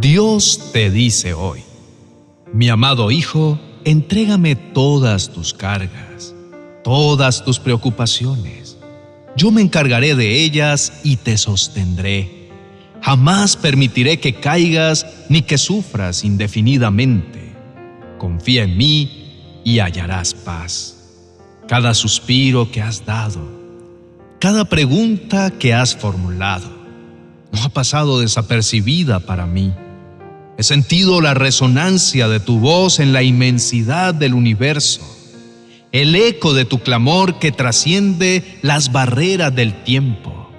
Dios te dice hoy, mi amado Hijo, entrégame todas tus cargas, todas tus preocupaciones. Yo me encargaré de ellas y te sostendré. Jamás permitiré que caigas ni que sufras indefinidamente. Confía en mí y hallarás paz. Cada suspiro que has dado, cada pregunta que has formulado, no ha pasado desapercibida para mí. He sentido la resonancia de tu voz en la inmensidad del universo, el eco de tu clamor que trasciende las barreras del tiempo.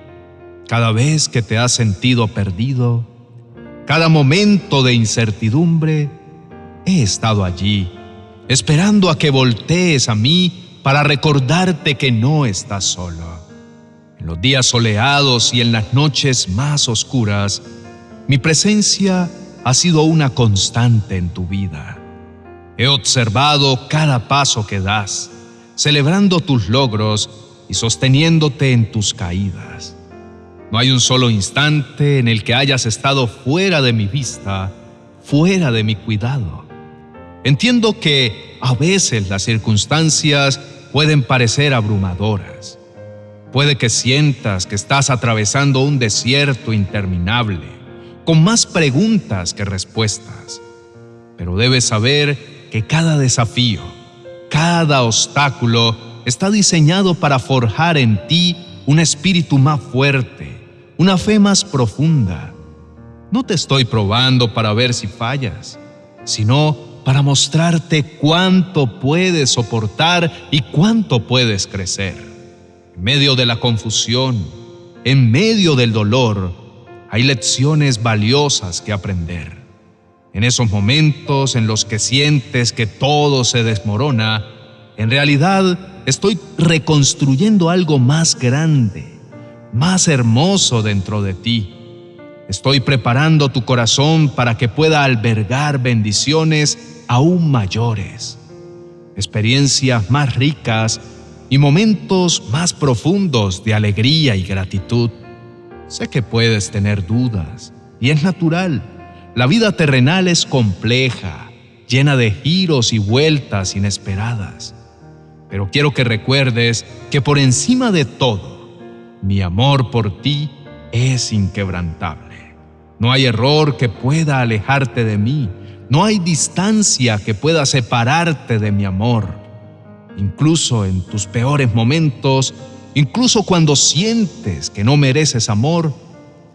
Cada vez que te has sentido perdido, cada momento de incertidumbre, he estado allí, esperando a que voltees a mí para recordarte que no estás solo. En los días soleados y en las noches más oscuras, mi presencia ha sido una constante en tu vida. He observado cada paso que das, celebrando tus logros y sosteniéndote en tus caídas. No hay un solo instante en el que hayas estado fuera de mi vista, fuera de mi cuidado. Entiendo que a veces las circunstancias pueden parecer abrumadoras Puede que sientas que estás atravesando un desierto interminable, con más preguntas que respuestas. Pero debes saber que cada desafío, cada obstáculo está diseñado para forjar en ti un espíritu más fuerte, una fe más profunda. No te estoy probando para ver si fallas, sino para mostrarte cuánto puedes soportar y cuánto puedes crecer. En medio de la confusión, en medio del dolor, hay lecciones valiosas que aprender. En esos momentos en los que sientes que todo se desmorona, en realidad estoy reconstruyendo algo más grande, más hermoso dentro de ti. Estoy preparando tu corazón para que pueda albergar bendiciones aún mayores, experiencias más ricas y momentos más profundos de alegría y gratitud. Sé que puedes tener dudas, y es natural. La vida terrenal es compleja, llena de giros y vueltas inesperadas. Pero quiero que recuerdes que por encima de todo, mi amor por ti es inquebrantable. No hay error que pueda alejarte de mí. No hay distancia que pueda separarte de mi amor incluso en tus peores momentos, incluso cuando sientes que no mereces amor,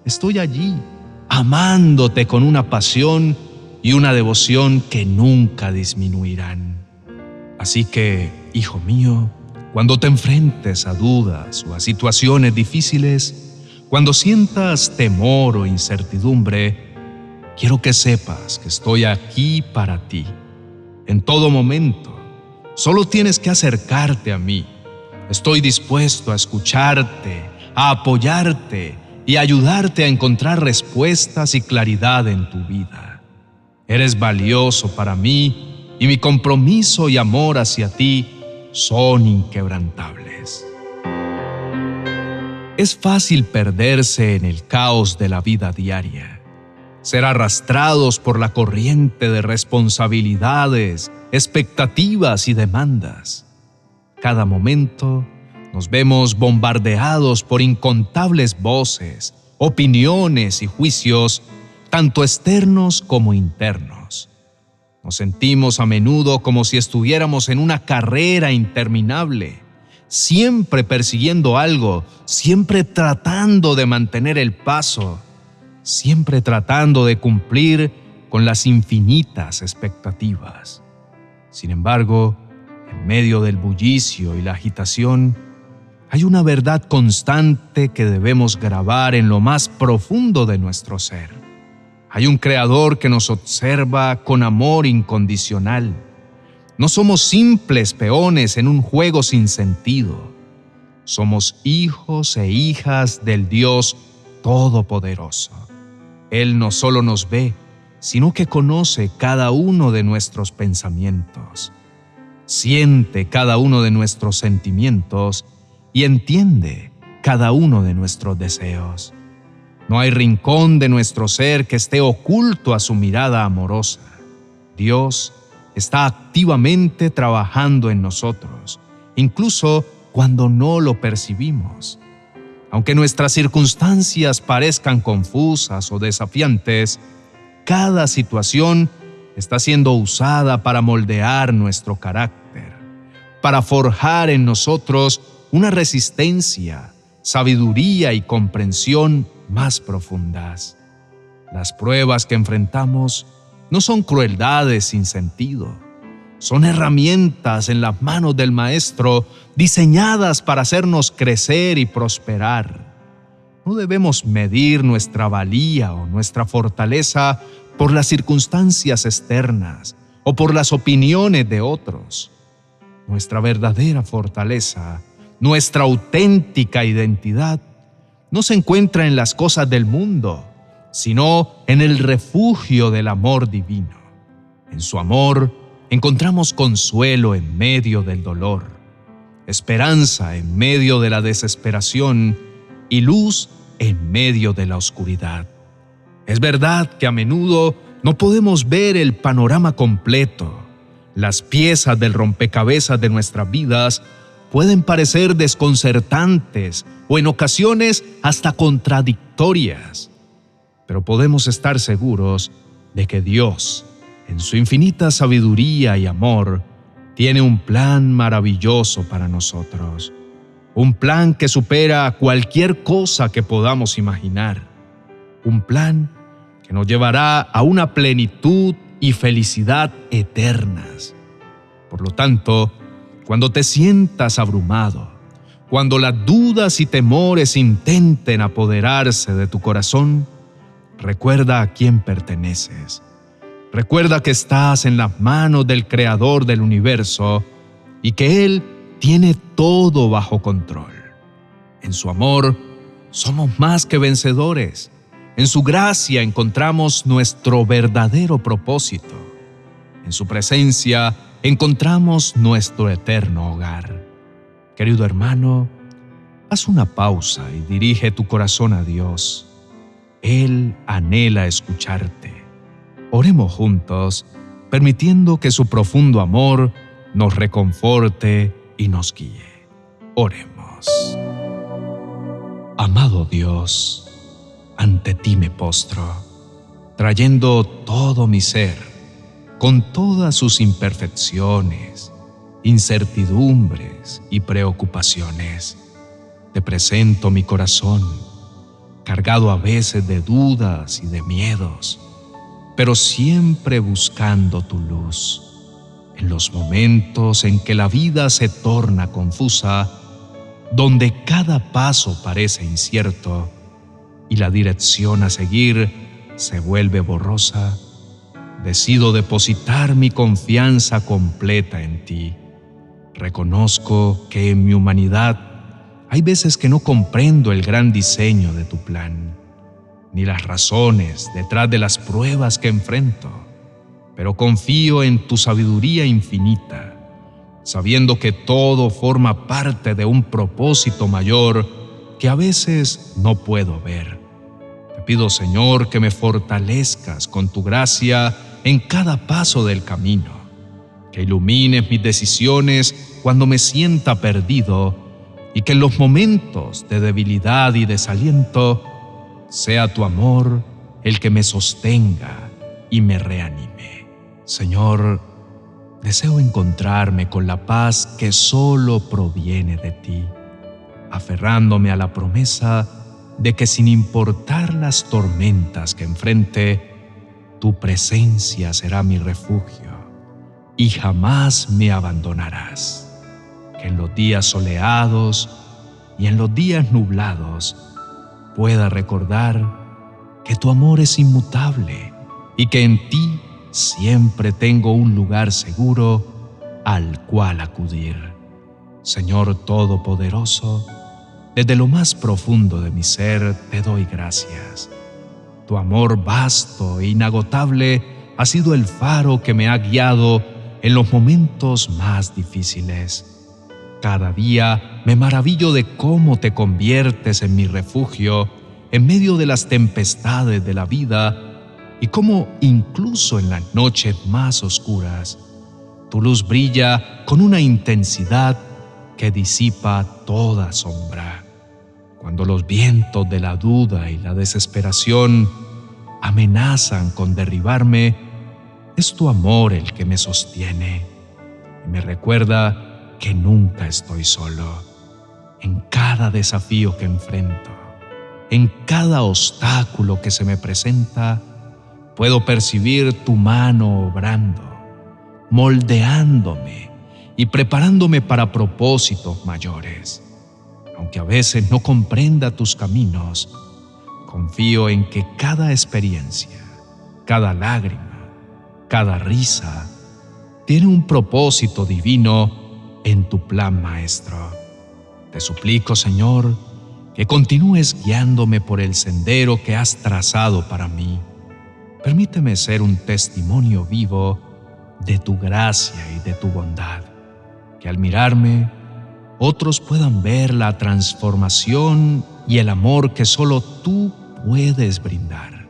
estoy allí, amándote con una pasión y una devoción que nunca disminuirán. Así que, hijo mío, cuando te enfrentes a dudas o a situaciones difíciles, cuando sientas temor o incertidumbre, quiero que sepas que estoy aquí para ti, en todo momento Solo tienes que acercarte a mí. Estoy dispuesto a escucharte, a apoyarte y ayudarte a encontrar respuestas y claridad en tu vida. Eres valioso para mí y mi compromiso y amor hacia ti son inquebrantables. Es fácil perderse en el caos de la vida diaria, ser arrastrados por la corriente de responsabilidades, expectativas y demandas. Cada momento nos vemos bombardeados por incontables voces, opiniones y juicios, tanto externos como internos. Nos sentimos a menudo como si estuviéramos en una carrera interminable, siempre persiguiendo algo, siempre tratando de mantener el paso, siempre tratando de cumplir con las infinitas expectativas. Sin embargo, en medio del bullicio y la agitación, hay una verdad constante que debemos grabar en lo más profundo de nuestro ser. Hay un Creador que nos observa con amor incondicional. No somos simples peones en un juego sin sentido. Somos hijos e hijas del Dios Todopoderoso. Él no solo nos ve, sino que conoce cada uno de nuestros pensamientos, siente cada uno de nuestros sentimientos y entiende cada uno de nuestros deseos. No hay rincón de nuestro ser que esté oculto a su mirada amorosa. Dios está activamente trabajando en nosotros, incluso cuando no lo percibimos. Aunque nuestras circunstancias parezcan confusas o desafiantes, cada situación está siendo usada para moldear nuestro carácter, para forjar en nosotros una resistencia, sabiduría y comprensión más profundas. Las pruebas que enfrentamos no son crueldades sin sentido, son herramientas en las manos del Maestro diseñadas para hacernos crecer y prosperar. No debemos medir nuestra valía o nuestra fortaleza por las circunstancias externas o por las opiniones de otros. Nuestra verdadera fortaleza, nuestra auténtica identidad, no se encuentra en las cosas del mundo, sino en el refugio del amor divino. En su amor encontramos consuelo en medio del dolor, esperanza en medio de la desesperación y luz en medio de la oscuridad. Es verdad que a menudo no podemos ver el panorama completo. Las piezas del rompecabezas de nuestras vidas pueden parecer desconcertantes o en ocasiones hasta contradictorias, pero podemos estar seguros de que Dios, en su infinita sabiduría y amor, tiene un plan maravilloso para nosotros, un plan que supera cualquier cosa que podamos imaginar, un plan que nos llevará a una plenitud y felicidad eternas. Por lo tanto, cuando te sientas abrumado, cuando las dudas y temores intenten apoderarse de tu corazón, recuerda a quién perteneces. Recuerda que estás en las manos del Creador del universo y que Él tiene todo bajo control. En su amor somos más que vencedores. En su gracia encontramos nuestro verdadero propósito. En su presencia encontramos nuestro eterno hogar. Querido hermano, haz una pausa y dirige tu corazón a Dios. Él anhela escucharte. Oremos juntos, permitiendo que su profundo amor nos reconforte y nos guíe. Oremos. Amado Dios, ante ti me postro, trayendo todo mi ser, con todas sus imperfecciones, incertidumbres y preocupaciones. Te presento mi corazón, cargado a veces de dudas y de miedos, pero siempre buscando tu luz. En los momentos en que la vida se torna confusa, donde cada paso parece incierto, y la dirección a seguir se vuelve borrosa, decido depositar mi confianza completa en ti. Reconozco que en mi humanidad hay veces que no comprendo el gran diseño de tu plan, ni las razones detrás de las pruebas que enfrento, pero confío en tu sabiduría infinita, sabiendo que todo forma parte de un propósito mayor que a veces no puedo ver. Te pido, Señor, que me fortalezcas con tu gracia en cada paso del camino, que ilumines mis decisiones cuando me sienta perdido y que en los momentos de debilidad y desaliento sea tu amor el que me sostenga y me reanime. Señor, deseo encontrarme con la paz que solo proviene de ti aferrándome a la promesa de que sin importar las tormentas que enfrente, tu presencia será mi refugio y jamás me abandonarás. Que en los días soleados y en los días nublados pueda recordar que tu amor es inmutable y que en ti siempre tengo un lugar seguro al cual acudir. Señor Todopoderoso, desde lo más profundo de mi ser te doy gracias. Tu amor vasto e inagotable ha sido el faro que me ha guiado en los momentos más difíciles. Cada día me maravillo de cómo te conviertes en mi refugio en medio de las tempestades de la vida y cómo incluso en las noches más oscuras, tu luz brilla con una intensidad que disipa toda sombra. Cuando los vientos de la duda y la desesperación amenazan con derribarme, es tu amor el que me sostiene y me recuerda que nunca estoy solo. En cada desafío que enfrento, en cada obstáculo que se me presenta, puedo percibir tu mano obrando, moldeándome y preparándome para propósitos mayores. Aunque a veces no comprenda tus caminos, confío en que cada experiencia, cada lágrima, cada risa, tiene un propósito divino en tu plan maestro. Te suplico, Señor, que continúes guiándome por el sendero que has trazado para mí. Permíteme ser un testimonio vivo de tu gracia y de tu bondad, que al mirarme otros puedan ver la transformación y el amor que solo tú puedes brindar.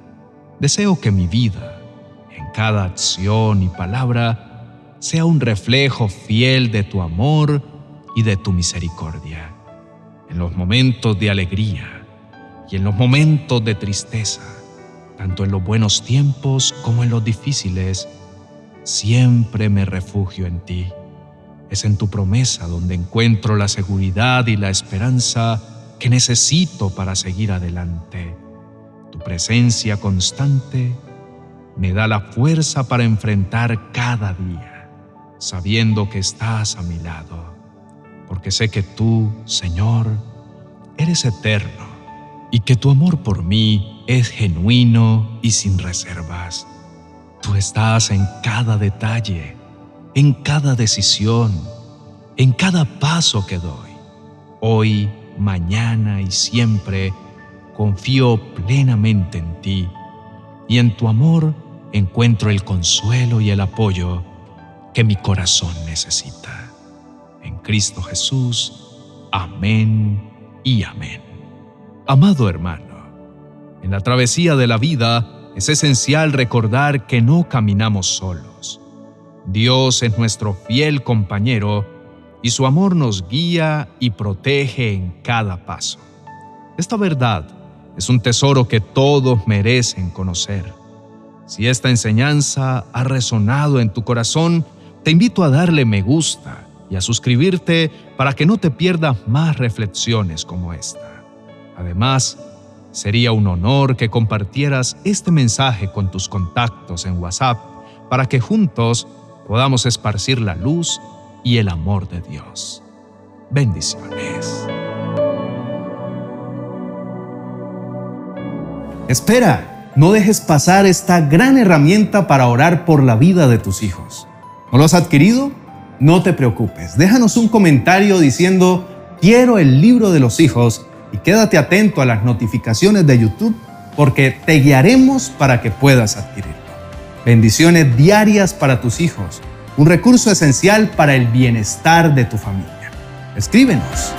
Deseo que mi vida, en cada acción y palabra, sea un reflejo fiel de tu amor y de tu misericordia. En los momentos de alegría y en los momentos de tristeza, tanto en los buenos tiempos como en los difíciles, siempre me refugio en ti. Es en tu promesa donde encuentro la seguridad y la esperanza que necesito para seguir adelante. Tu presencia constante me da la fuerza para enfrentar cada día, sabiendo que estás a mi lado, porque sé que tú, Señor, eres eterno y que tu amor por mí es genuino y sin reservas. Tú estás en cada detalle, en cada decisión, en cada paso que doy. Hoy, mañana y siempre confío plenamente en ti y en tu amor encuentro el consuelo y el apoyo que mi corazón necesita. En Cristo Jesús. Amén y amén. Amado hermano, en la travesía de la vida es esencial recordar que no caminamos solos. Dios es nuestro fiel compañero y su amor nos guía y protege en cada paso. Esta verdad es un tesoro que todos merecen conocer. Si esta enseñanza ha resonado en tu corazón, te invito a darle me gusta y a suscribirte para que no te pierdas más reflexiones como esta. Además, Sería un honor que compartieras este mensaje con tus contactos en WhatsApp para que juntos podamos esparcir la luz y el amor de Dios. Bendiciones. Espera, no dejes pasar esta gran herramienta para orar por la vida de tus hijos. ¿No lo has adquirido? No te preocupes. Déjanos un comentario diciendo, quiero el libro de los hijos y quédate atento a las notificaciones de YouTube porque te guiaremos para que puedas adquirirlo. Bendiciones diarias para tus hijos, un recurso esencial para el bienestar de tu familia. Escríbenos